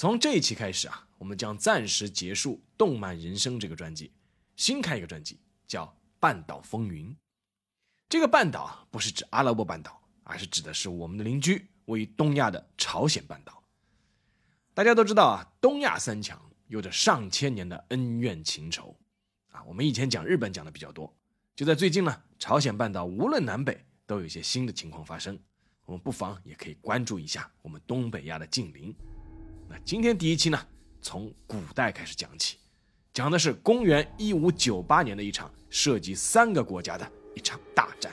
从这一期开始啊，我们将暂时结束《动漫人生》这个专辑，新开一个专辑，叫《半岛风云》。这个半岛，不是指阿拉伯半岛，而是指的是我们的邻居，位于东亚的朝鲜半岛。大家都知道啊，东亚三强有着上千年的恩怨情仇啊。我们以前讲日本讲的比较多，就在最近呢，朝鲜半岛无论南北都有一些新的情况发生，我们不妨也可以关注一下我们东北亚的近邻。那今天第一期呢，从古代开始讲起，讲的是公元一五九八年的一场涉及三个国家的一场大战。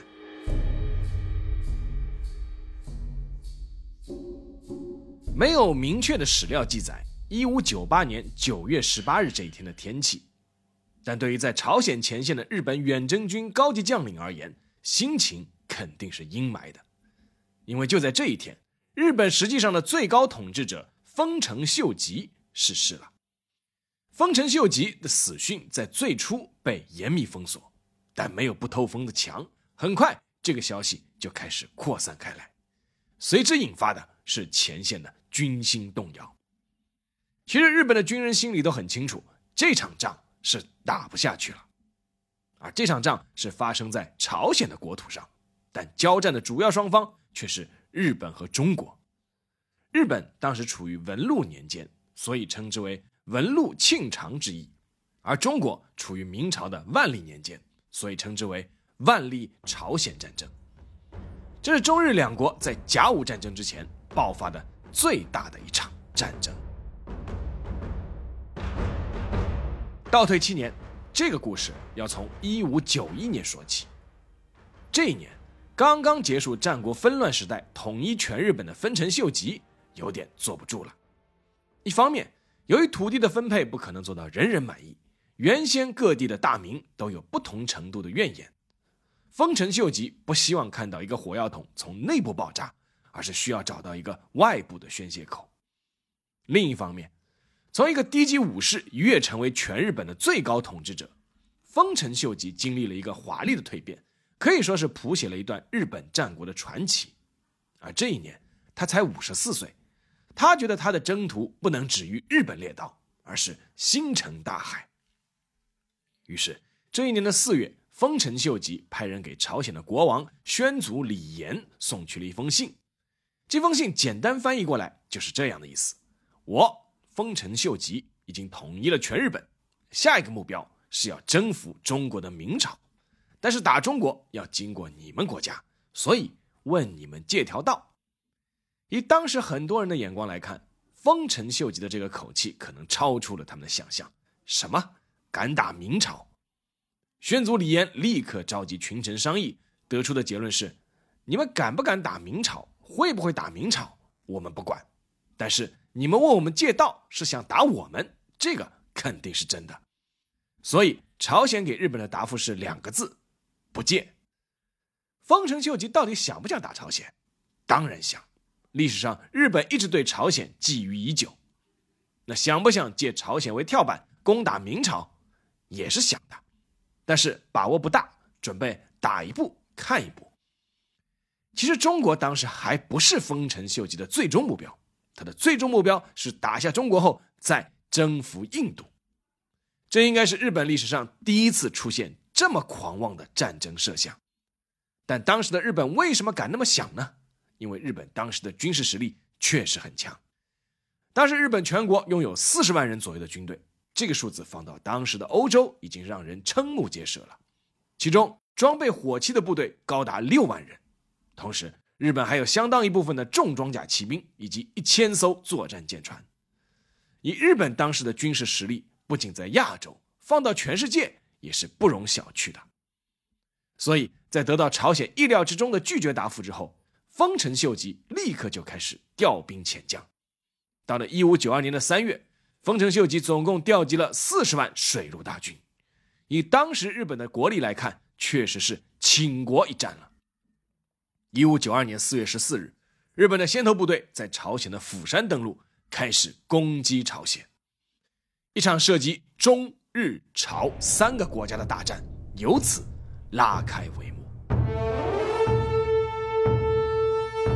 没有明确的史料记载一五九八年九月十八日这一天的天气，但对于在朝鲜前线的日本远征军高级将领而言，心情肯定是阴霾的，因为就在这一天，日本实际上的最高统治者。丰臣秀吉逝世了。丰臣秀吉的死讯在最初被严密封锁，但没有不透风的墙。很快，这个消息就开始扩散开来，随之引发的是前线的军心动摇。其实，日本的军人心里都很清楚，这场仗是打不下去了。而这场仗是发生在朝鲜的国土上，但交战的主要双方却是日本和中国。日本当时处于文禄年间，所以称之为文禄庆长之役；而中国处于明朝的万历年间，所以称之为万历朝鲜战争。这是中日两国在甲午战争之前爆发的最大的一场战争。倒退七年，这个故事要从一五九一年说起。这一年，刚刚结束战国纷乱时代，统一全日本的丰臣秀吉。有点坐不住了。一方面，由于土地的分配不可能做到人人满意，原先各地的大名都有不同程度的怨言。丰臣秀吉不希望看到一个火药桶从内部爆炸，而是需要找到一个外部的宣泄口。另一方面，从一个低级武士一跃成为全日本的最高统治者，丰臣秀吉经历了一个华丽的蜕变，可以说是谱写了一段日本战国的传奇。而这一年，他才五十四岁。他觉得他的征途不能止于日本列岛，而是星辰大海。于是，这一年的四月，丰臣秀吉派人给朝鲜的国王宣祖李炎送去了一封信。这封信简单翻译过来就是这样的意思：我丰臣秀吉已经统一了全日本，下一个目标是要征服中国的明朝，但是打中国要经过你们国家，所以问你们借条道。以当时很多人的眼光来看，丰臣秀吉的这个口气可能超出了他们的想象。什么敢打明朝？宣祖李严立刻召集群臣商议，得出的结论是：你们敢不敢打明朝？会不会打明朝？我们不管。但是你们问我们借道，是想打我们，这个肯定是真的。所以朝鲜给日本的答复是两个字：不借。丰臣秀吉到底想不想打朝鲜？当然想。历史上，日本一直对朝鲜觊觎已久，那想不想借朝鲜为跳板攻打明朝，也是想的，但是把握不大，准备打一步看一步。其实中国当时还不是丰臣秀吉的最终目标，他的最终目标是打下中国后再征服印度，这应该是日本历史上第一次出现这么狂妄的战争设想。但当时的日本为什么敢那么想呢？因为日本当时的军事实力确实很强，当时日本全国拥有四十万人左右的军队，这个数字放到当时的欧洲已经让人瞠目结舌了。其中装备火器的部队高达六万人，同时日本还有相当一部分的重装甲骑兵以及一千艘作战舰船。以日本当时的军事实力，不仅在亚洲，放到全世界也是不容小觑的。所以在得到朝鲜意料之中的拒绝答复之后。丰臣秀吉立刻就开始调兵遣将。到了一五九二年的三月，丰臣秀吉总共调集了四十万水陆大军，以当时日本的国力来看，确实是倾国一战了。一五九二年四月十四日，日本的先头部队在朝鲜的釜山登陆，开始攻击朝鲜。一场涉及中日朝三个国家的大战由此拉开帷幕。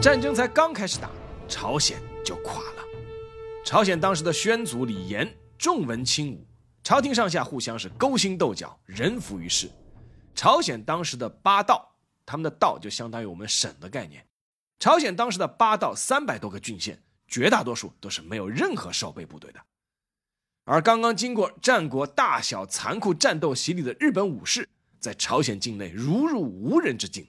战争才刚开始打，朝鲜就垮了。朝鲜当时的宣祖李严重文轻武，朝廷上下互相是勾心斗角，人浮于事。朝鲜当时的八道，他们的道就相当于我们省的概念。朝鲜当时的八道三百多个郡县，绝大多数都是没有任何守备部队的。而刚刚经过战国大小残酷战斗洗礼的日本武士，在朝鲜境内如入无人之境。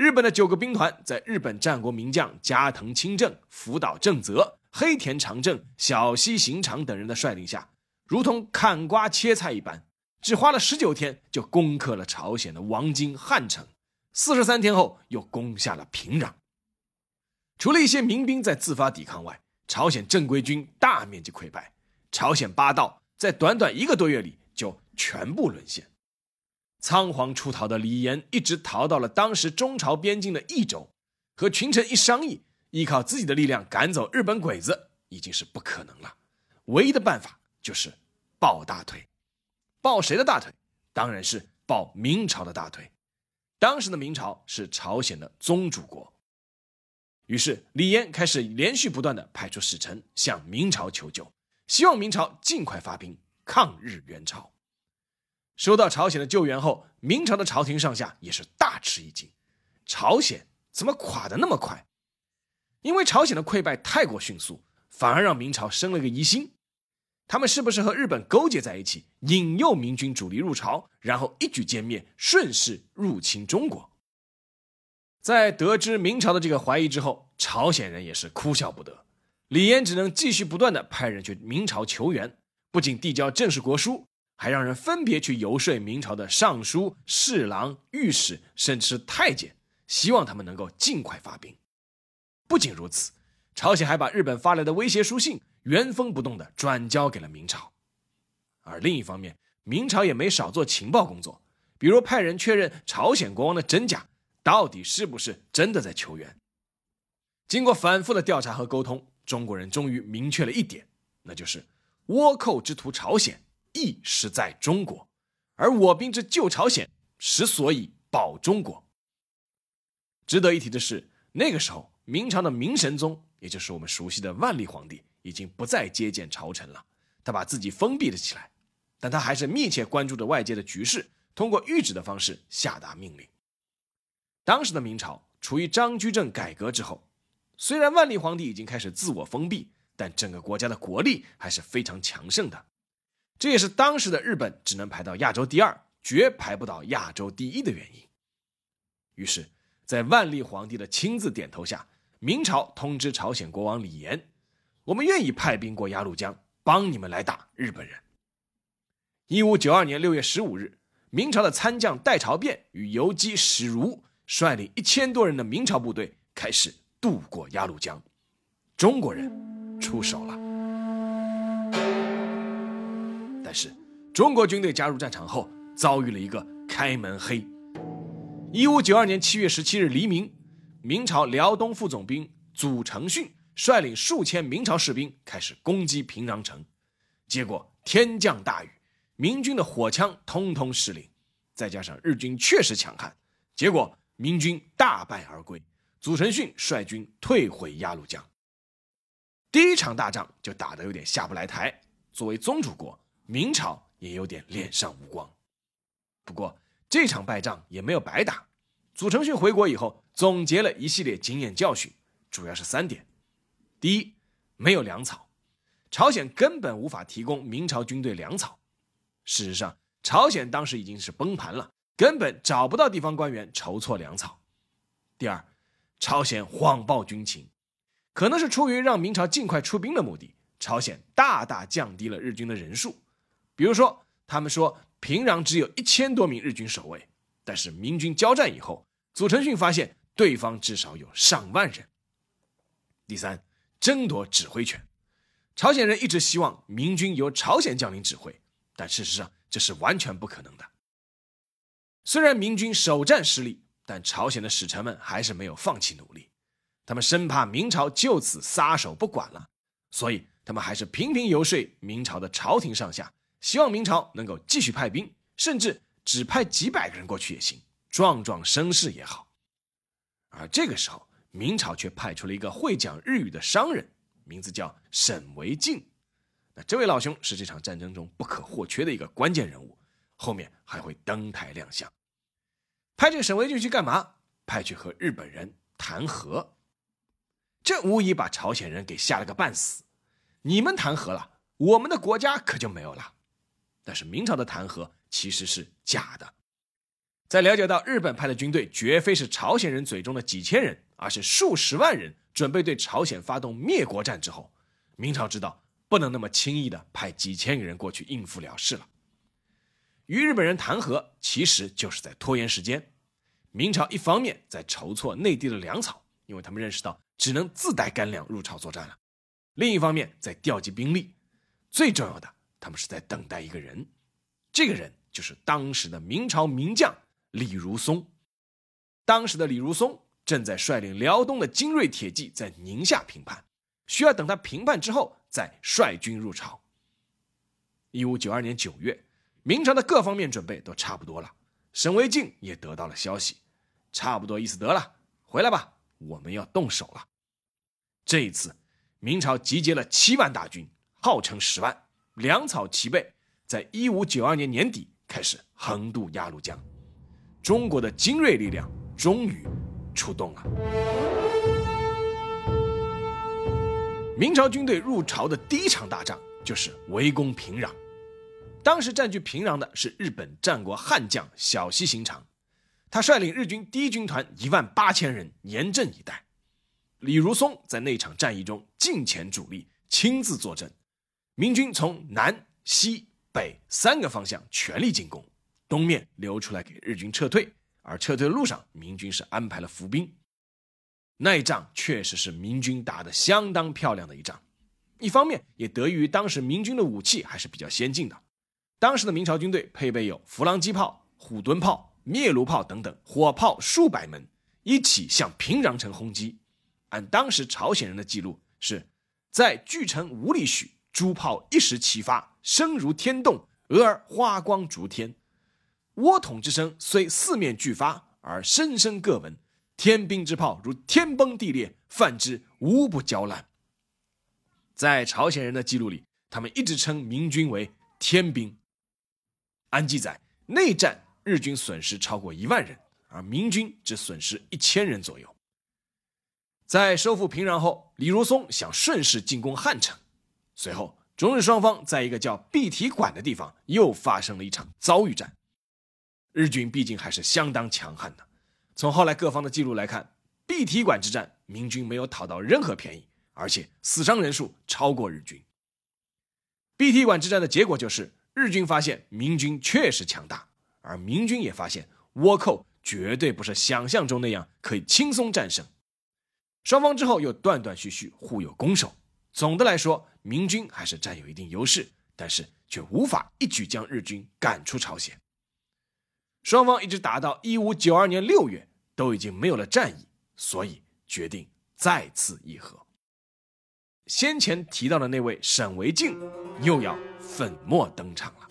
日本的九个兵团，在日本战国名将加藤清正、福岛正则、黑田长政、小西行长等人的率领下，如同砍瓜切菜一般，只花了十九天就攻克了朝鲜的王京汉城，四十三天后又攻下了平壤。除了一些民兵在自发抵抗外，朝鲜正规军大面积溃败。朝鲜八道在短短一个多月里就全部沦陷，仓皇出逃的李严一直逃到了当时中朝边境的益州，和群臣一商议，依靠自己的力量赶走日本鬼子已经是不可能了，唯一的办法就是抱大腿，抱谁的大腿？当然是抱明朝的大腿。当时的明朝是朝鲜的宗主国，于是李严开始连续不断的派出使臣向明朝求救。希望明朝尽快发兵抗日援朝。收到朝鲜的救援后，明朝的朝廷上下也是大吃一惊：朝鲜怎么垮得那么快？因为朝鲜的溃败太过迅速，反而让明朝生了个疑心：他们是不是和日本勾结在一起，引诱明军主力入朝，然后一举歼灭，顺势入侵中国？在得知明朝的这个怀疑之后，朝鲜人也是哭笑不得。李严只能继续不断的派人去明朝求援，不仅递交正式国书，还让人分别去游说明朝的尚书、侍郎、御史，甚至太监，希望他们能够尽快发兵。不仅如此，朝鲜还把日本发来的威胁书信原封不动的转交给了明朝。而另一方面，明朝也没少做情报工作，比如派人确认朝鲜国王的真假，到底是不是真的在求援。经过反复的调查和沟通。中国人终于明确了一点，那就是倭寇之徒朝鲜亦是在中国，而我兵之救朝鲜实所以保中国。值得一提的是，那个时候明朝的明神宗，也就是我们熟悉的万历皇帝，已经不再接见朝臣了，他把自己封闭了起来，但他还是密切关注着外界的局势，通过谕旨的方式下达命令。当时的明朝处于张居正改革之后。虽然万历皇帝已经开始自我封闭，但整个国家的国力还是非常强盛的，这也是当时的日本只能排到亚洲第二，绝排不到亚洲第一的原因。于是，在万历皇帝的亲自点头下，明朝通知朝鲜国王李严：“我们愿意派兵过鸭绿江，帮你们来打日本人。”一五九二年六月十五日，明朝的参将戴朝变与游击史如率领一千多人的明朝部队开始。渡过鸭绿江，中国人出手了。中国军队加入战场后，遭遇了一个开门黑。一五九二年七月十七日黎明，明朝辽东副总兵祖承训率领数千明朝士兵开始攻击平壤城，结果天降大雨，明军的火枪通通失灵，再加上日军确实强悍，结果明军大败而归。祖承训率军退回鸭绿江。第一场大仗就打得有点下不来台，作为宗主国，明朝也有点脸上无光。不过这场败仗也没有白打。祖承训回国以后，总结了一系列经验教训，主要是三点：第一，没有粮草，朝鲜根本无法提供明朝军队粮草。事实上，朝鲜当时已经是崩盘了，根本找不到地方官员筹措粮草。第二，朝鲜谎报军情，可能是出于让明朝尽快出兵的目的。朝鲜大大降低了日军的人数，比如说，他们说平壤只有一千多名日军守卫，但是明军交战以后，祖承训发现对方至少有上万人。第三，争夺指挥权，朝鲜人一直希望明军由朝鲜将领指挥，但事实上这是完全不可能的。虽然明军首战失利，但朝鲜的使臣们还是没有放弃努力。他们生怕明朝就此撒手不管了，所以他们还是频频游说明朝的朝廷上下，希望明朝能够继续派兵，甚至只派几百个人过去也行，壮壮声势也好。而这个时候，明朝却派出了一个会讲日语的商人。名字叫沈维敬，那这位老兄是这场战争中不可或缺的一个关键人物，后面还会登台亮相。派这个沈维敬去干嘛？派去和日本人谈和。这无疑把朝鲜人给吓了个半死。你们谈和了，我们的国家可就没有了。但是明朝的弹劾其实是假的。在了解到日本派的军队绝非是朝鲜人嘴中的几千人，而是数十万人。准备对朝鲜发动灭国战之后，明朝知道不能那么轻易的派几千个人过去应付了事了。与日本人谈和，其实就是在拖延时间。明朝一方面在筹措内地的粮草，因为他们认识到只能自带干粮入朝作战了；另一方面在调集兵力。最重要的，他们是在等待一个人，这个人就是当时的明朝名将李如松。当时的李如松。正在率领辽东的精锐铁骑在宁夏平叛，需要等他平叛之后再率军入朝。一五九二年九月，明朝的各方面准备都差不多了，沈维敬也得到了消息，差不多意思得了，回来吧，我们要动手了。这一次，明朝集结了七万大军，号称十万，粮草齐备，在一五九二年年底开始横渡鸭绿江。中国的精锐力量终于。出动了。明朝军队入朝的第一场大仗就是围攻平壤。当时占据平壤的是日本战国悍将小西行长，他率领日军第一军团一万八千人严阵以待。李如松在那场战役中近前主力，亲自坐镇。明军从南、西、北三个方向全力进攻，东面留出来给日军撤退。而撤退的路上，明军是安排了伏兵。那一仗确实是明军打得相当漂亮的一仗，一方面也得益于当时明军的武器还是比较先进的。当时的明朝军队配备有弗朗机炮、虎蹲炮、灭炉炮等等火炮数百门，一起向平壤城轰击。按当时朝鲜人的记录，是在距城五里许，诸炮一时齐发，声如天动，俄而花光逐天。倭筒之声虽四面俱发，而声声各闻。天兵之炮如天崩地裂，犯之无不焦烂。在朝鲜人的记录里，他们一直称明军为“天兵”。按记载，内战日军损失超过一万人，而明军只损失一千人左右。在收复平壤后，李如松想顺势进攻汉城。随后，中日双方在一个叫碧提馆的地方又发生了一场遭遇战。日军毕竟还是相当强悍的。从后来各方的记录来看，碧提馆之战，明军没有讨到任何便宜，而且死伤人数超过日军。碧提馆之战的结果就是，日军发现明军确实强大，而明军也发现倭寇绝对不是想象中那样可以轻松战胜。双方之后又断断续续互有攻守。总的来说，明军还是占有一定优势，但是却无法一举将日军赶出朝鲜。双方一直打到一五九二年六月，都已经没有了战意，所以决定再次议和。先前提到的那位沈维敬，又要粉墨登场了。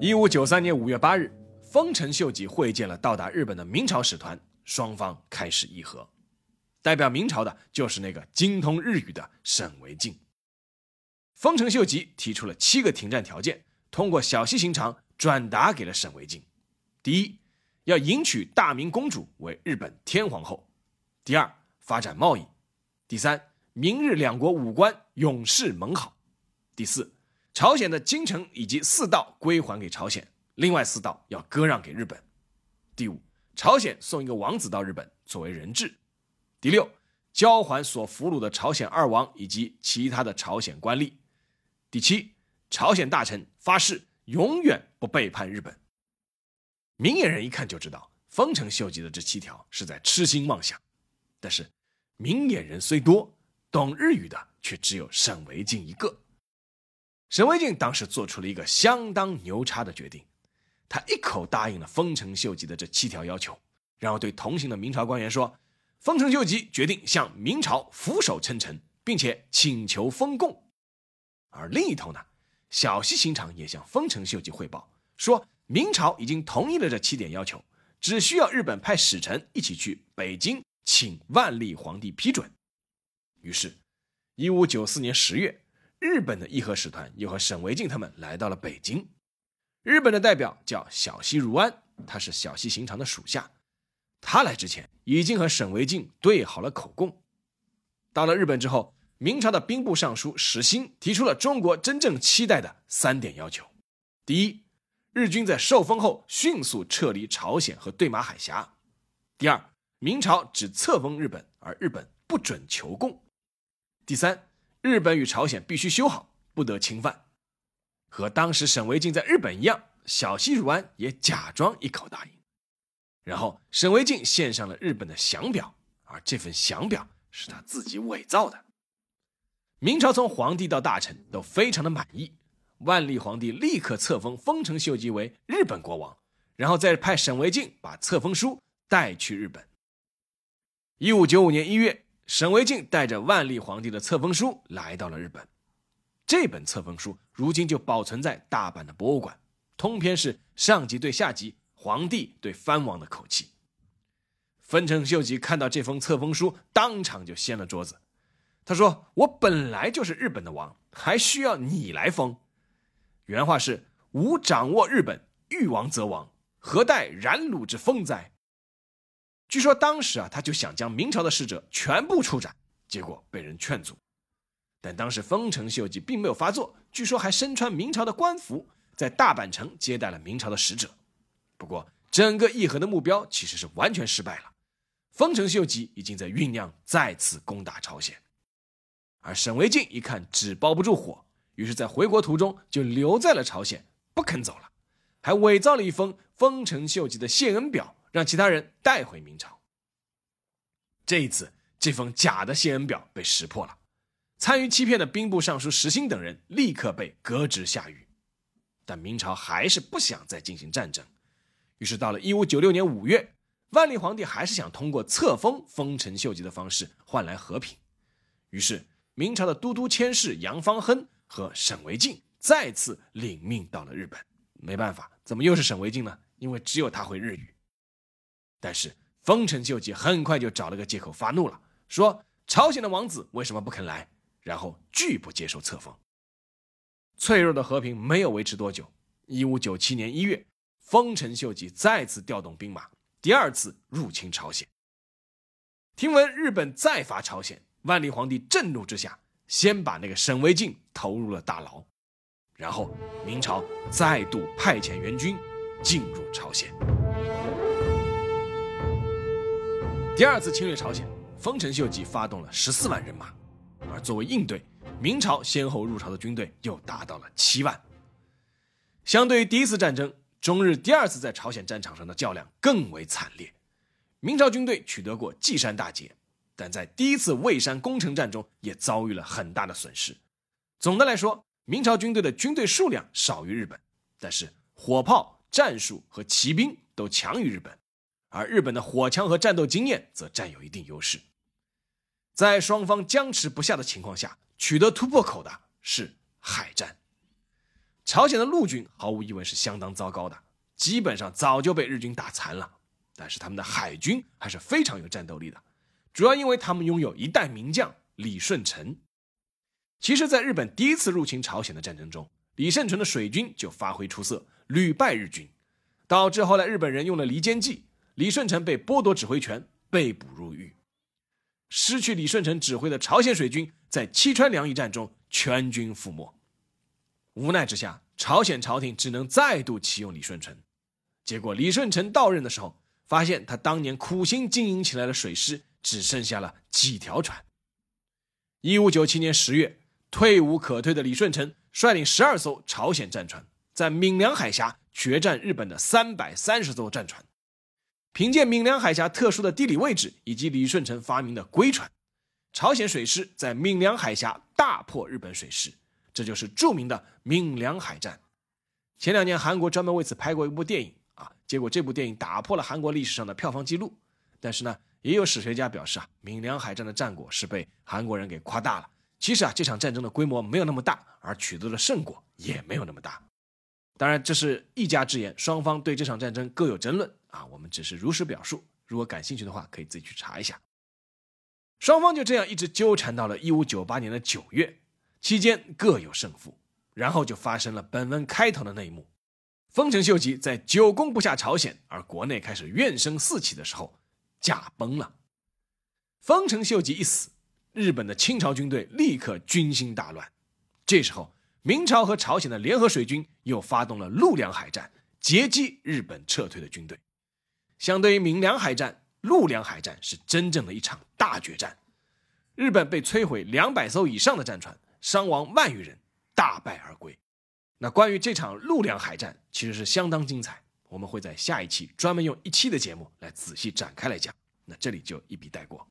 一五九三年五月八日，丰臣秀吉会见了到达日本的明朝使团，双方开始议和。代表明朝的就是那个精通日语的沈维敬。丰臣秀吉提出了七个停战条件，通过小西行长转达给了沈维敬：第一，要迎娶大明公主为日本天皇后；第二，发展贸易；第三，明日两国武官永世盟好；第四，朝鲜的京城以及四道归还给朝鲜，另外四道要割让给日本；第五，朝鲜送一个王子到日本作为人质；第六，交还所俘虏的朝鲜二王以及其他的朝鲜官吏。第七，朝鲜大臣发誓永远不背叛日本。明眼人一看就知道，丰臣秀吉的这七条是在痴心妄想。但是明眼人虽多，懂日语的却只有沈维敬一个。沈维敬当时做出了一个相当牛叉的决定，他一口答应了丰臣秀吉的这七条要求，然后对同行的明朝官员说：“丰臣秀吉决定向明朝俯首称臣，并且请求封贡。”而另一头呢，小西行长也向丰臣秀吉汇报说，明朝已经同意了这七点要求，只需要日本派使臣一起去北京请万历皇帝批准。于是，一五九四年十月。日本的议和使团又和沈惟敬他们来到了北京。日本的代表叫小西如安，他是小西行长的属下。他来之前已经和沈惟敬对好了口供。到了日本之后，明朝的兵部尚书石兴提出了中国真正期待的三点要求：第一，日军在受封后迅速撤离朝鲜和对马海峡；第二，明朝只册封日本，而日本不准求贡；第三。日本与朝鲜必须修好，不得侵犯。和当时沈惟敬在日本一样，小西如安也假装一口答应。然后沈惟敬献上了日本的降表，而这份降表是他自己伪造的。明朝从皇帝到大臣都非常的满意，万历皇帝立刻册封丰臣秀吉为日本国王，然后再派沈惟敬把册封书带去日本。一五九五年一月。沈惟敬带着万历皇帝的册封书来到了日本，这本册封书如今就保存在大阪的博物馆，通篇是上级对下级、皇帝对藩王的口气。丰臣秀吉看到这封册封书，当场就掀了桌子。他说：“我本来就是日本的王，还需要你来封？”原话是：“吾掌握日本，欲王则王，何待冉鲁之封哉？”据说当时啊，他就想将明朝的使者全部处斩，结果被人劝阻。但当时丰臣秀吉并没有发作，据说还身穿明朝的官服，在大阪城接待了明朝的使者。不过，整个议和的目标其实是完全失败了。丰臣秀吉已经在酝酿再次攻打朝鲜，而沈惟敬一看纸包不住火，于是，在回国途中就留在了朝鲜，不肯走了，还伪造了一封丰臣秀吉的谢恩表。让其他人带回明朝。这一次，这封假的谢恩表被识破了，参与欺骗的兵部尚书石兴等人立刻被革职下狱。但明朝还是不想再进行战争，于是到了一五九六年五月，万历皇帝还是想通过册封丰臣秀吉的方式换来和平。于是，明朝的都督佥事杨方亨和沈惟敬再次领命到了日本。没办法，怎么又是沈惟敬呢？因为只有他会日语。但是丰臣秀吉很快就找了个借口发怒了，说朝鲜的王子为什么不肯来，然后拒不接受册封。脆弱的和平没有维持多久，一五九七年一月，丰臣秀吉再次调动兵马，第二次入侵朝鲜。听闻日本再伐朝鲜，万历皇帝震怒之下，先把那个沈惟敬投入了大牢，然后明朝再度派遣援军进入朝鲜。第二次侵略朝鲜，丰臣秀吉发动了十四万人马，而作为应对，明朝先后入朝的军队又达到了七万。相对于第一次战争，中日第二次在朝鲜战场上的较量更为惨烈。明朝军队取得过稷山大捷，但在第一次蔚山攻城战中也遭遇了很大的损失。总的来说，明朝军队的军队数量少于日本，但是火炮、战术和骑兵都强于日本。而日本的火枪和战斗经验则占有一定优势，在双方僵持不下的情况下，取得突破口的是海战。朝鲜的陆军毫无疑问是相当糟糕的，基本上早就被日军打残了。但是他们的海军还是非常有战斗力的，主要因为他们拥有一代名将李舜臣。其实，在日本第一次入侵朝鲜的战争中，李舜臣的水军就发挥出色，屡败日军，导致后来日本人用了离间计。李舜臣被剥夺指挥权，被捕入狱。失去李舜臣指挥的朝鲜水军在七川两翼战中全军覆没。无奈之下，朝鲜朝廷只能再度启用李舜臣。结果，李舜臣到任的时候，发现他当年苦心经营起来的水师只剩下了几条船。一五九七年十月，退无可退的李舜臣率领十二艘朝鲜战船，在闽梁海峡决战日本的三百三十艘战船。凭借闽凉海峡特殊的地理位置以及李舜臣发明的龟船，朝鲜水师在闽凉海峡大破日本水师，这就是著名的闽凉海战。前两年韩国专门为此拍过一部电影啊，结果这部电影打破了韩国历史上的票房记录。但是呢，也有史学家表示啊，闽凉海战的战果是被韩国人给夸大了。其实啊，这场战争的规模没有那么大，而取得的胜果也没有那么大。当然，这是一家之言，双方对这场战争各有争论啊。我们只是如实表述，如果感兴趣的话，可以自己去查一下。双方就这样一直纠缠到了一五九八年的九月，期间各有胜负，然后就发生了本文开头的那一幕：丰臣秀吉在久攻不下朝鲜，而国内开始怨声四起的时候，驾崩了。丰臣秀吉一死，日本的清朝军队立刻军心大乱。这时候。明朝和朝鲜的联合水军又发动了陆梁海战，截击日本撤退的军队。相对于闽梁海战，陆梁海战是真正的一场大决战。日本被摧毁两百艘以上的战船，伤亡万余人，大败而归。那关于这场陆梁海战，其实是相当精彩。我们会在下一期专门用一期的节目来仔细展开来讲。那这里就一笔带过。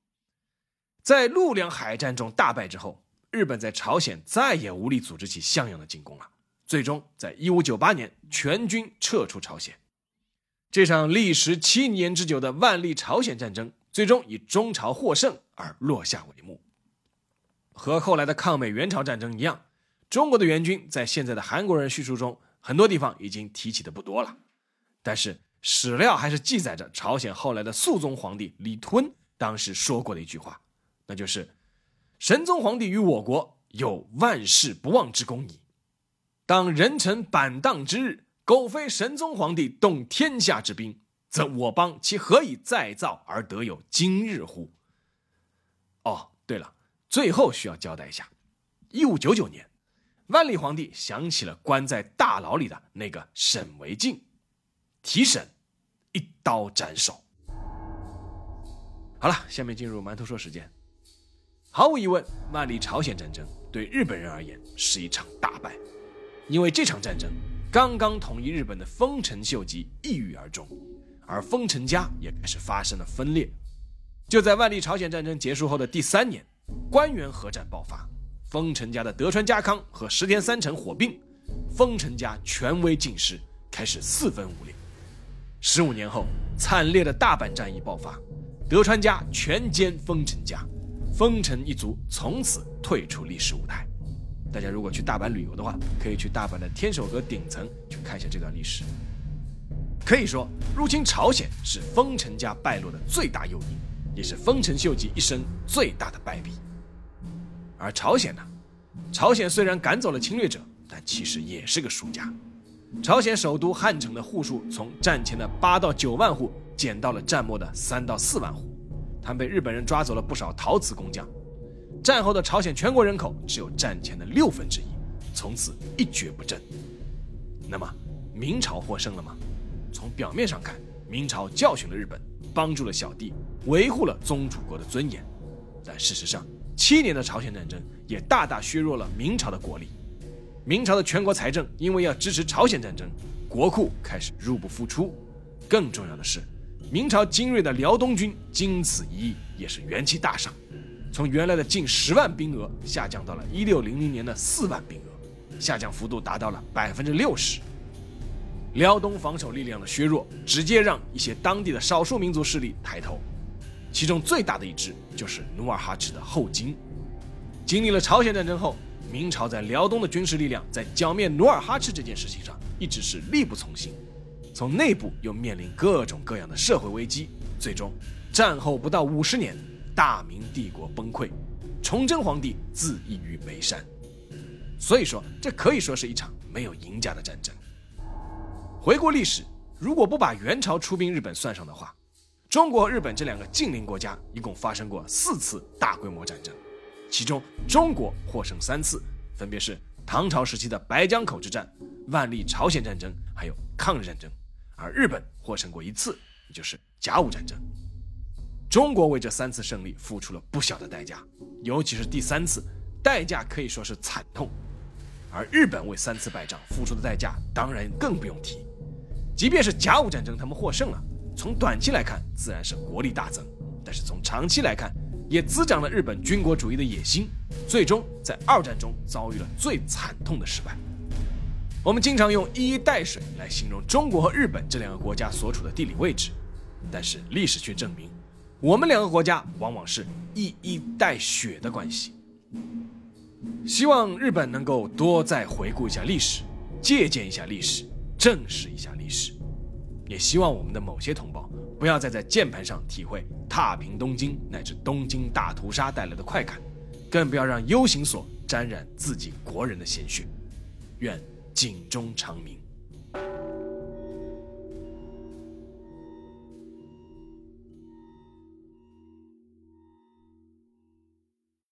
在陆梁海战中大败之后。日本在朝鲜再也无力组织起像样的进攻了，最终在1598年全军撤出朝鲜。这场历时七年之久的万历朝鲜战争，最终以中朝获胜而落下帷幕。和后来的抗美援朝战争一样，中国的援军在现在的韩国人叙述中，很多地方已经提起的不多了。但是史料还是记载着朝鲜后来的肃宗皇帝李吞当时说过的一句话，那就是。神宗皇帝与我国有万世不忘之功矣。当人臣板荡之日，苟非神宗皇帝动天下之兵，则我邦其何以再造而得有今日乎？哦，对了，最后需要交代一下：一五九九年，万历皇帝想起了关在大牢里的那个沈惟敬，提审，一刀斩首。好了，下面进入馒头说时间。毫无疑问，万历朝鲜战争对日本人而言是一场大败，因为这场战争刚刚统一日本的丰臣秀吉抑郁而终，而丰臣家也开始发生了分裂。就在万历朝鲜战争结束后的第三年，官员合战爆发，丰臣家的德川家康和石田三成火并，丰臣家权威尽失，开始四分五裂。十五年后，惨烈的大阪战役爆发，德川家全歼丰臣家。丰臣一族从此退出历史舞台。大家如果去大阪旅游的话，可以去大阪的天守阁顶层去看一下这段历史。可以说，入侵朝鲜是丰臣家败落的最大诱因，也是丰臣秀吉一生最大的败笔。而朝鲜呢？朝鲜虽然赶走了侵略者，但其实也是个输家。朝鲜首都汉城的户数从战前的八到九万户减到了战末的三到四万户。他们被日本人抓走了不少陶瓷工匠，战后的朝鲜全国人口只有战前的六分之一，从此一蹶不振。那么明朝获胜了吗？从表面上看，明朝教训了日本，帮助了小弟，维护了宗主国的尊严。但事实上，七年的朝鲜战争也大大削弱了明朝的国力。明朝的全国财政因为要支持朝鲜战争，国库开始入不敷出。更重要的是。明朝精锐的辽东军经此一役，也是元气大伤，从原来的近十万兵额下降到了一六零零年的四万兵额，下降幅度达到了百分之六十。辽东防守力量的削弱，直接让一些当地的少数民族势力抬头，其中最大的一支就是努尔哈赤的后金。经历了朝鲜战争后，明朝在辽东的军事力量在剿灭努尔哈赤这件事情上，一直是力不从心。从内部又面临各种各样的社会危机，最终战后不到五十年，大明帝国崩溃，崇祯皇帝自缢于眉山。所以说，这可以说是一场没有赢家的战争。回顾历史，如果不把元朝出兵日本算上的话，中国和日本这两个近邻国家一共发生过四次大规模战争，其中中国获胜三次，分别是唐朝时期的白江口之战、万历朝鲜战争，还有抗日战争。而日本获胜过一次，也就是甲午战争。中国为这三次胜利付出了不小的代价，尤其是第三次，代价可以说是惨痛。而日本为三次败仗付出的代价当然更不用提。即便是甲午战争他们获胜了，从短期来看自然是国力大增，但是从长期来看，也滋长了日本军国主义的野心，最终在二战中遭遇了最惨痛的失败。我们经常用一衣带水来形容中国和日本这两个国家所处的地理位置，但是历史却证明，我们两个国家往往是一衣带血的关系。希望日本能够多再回顾一下历史，借鉴一下历史，正视一下历史。也希望我们的某些同胞不要再在键盘上体会踏平东京乃至东京大屠杀带来的快感，更不要让 U 型锁沾染自己国人的鲜血。愿警钟长鸣。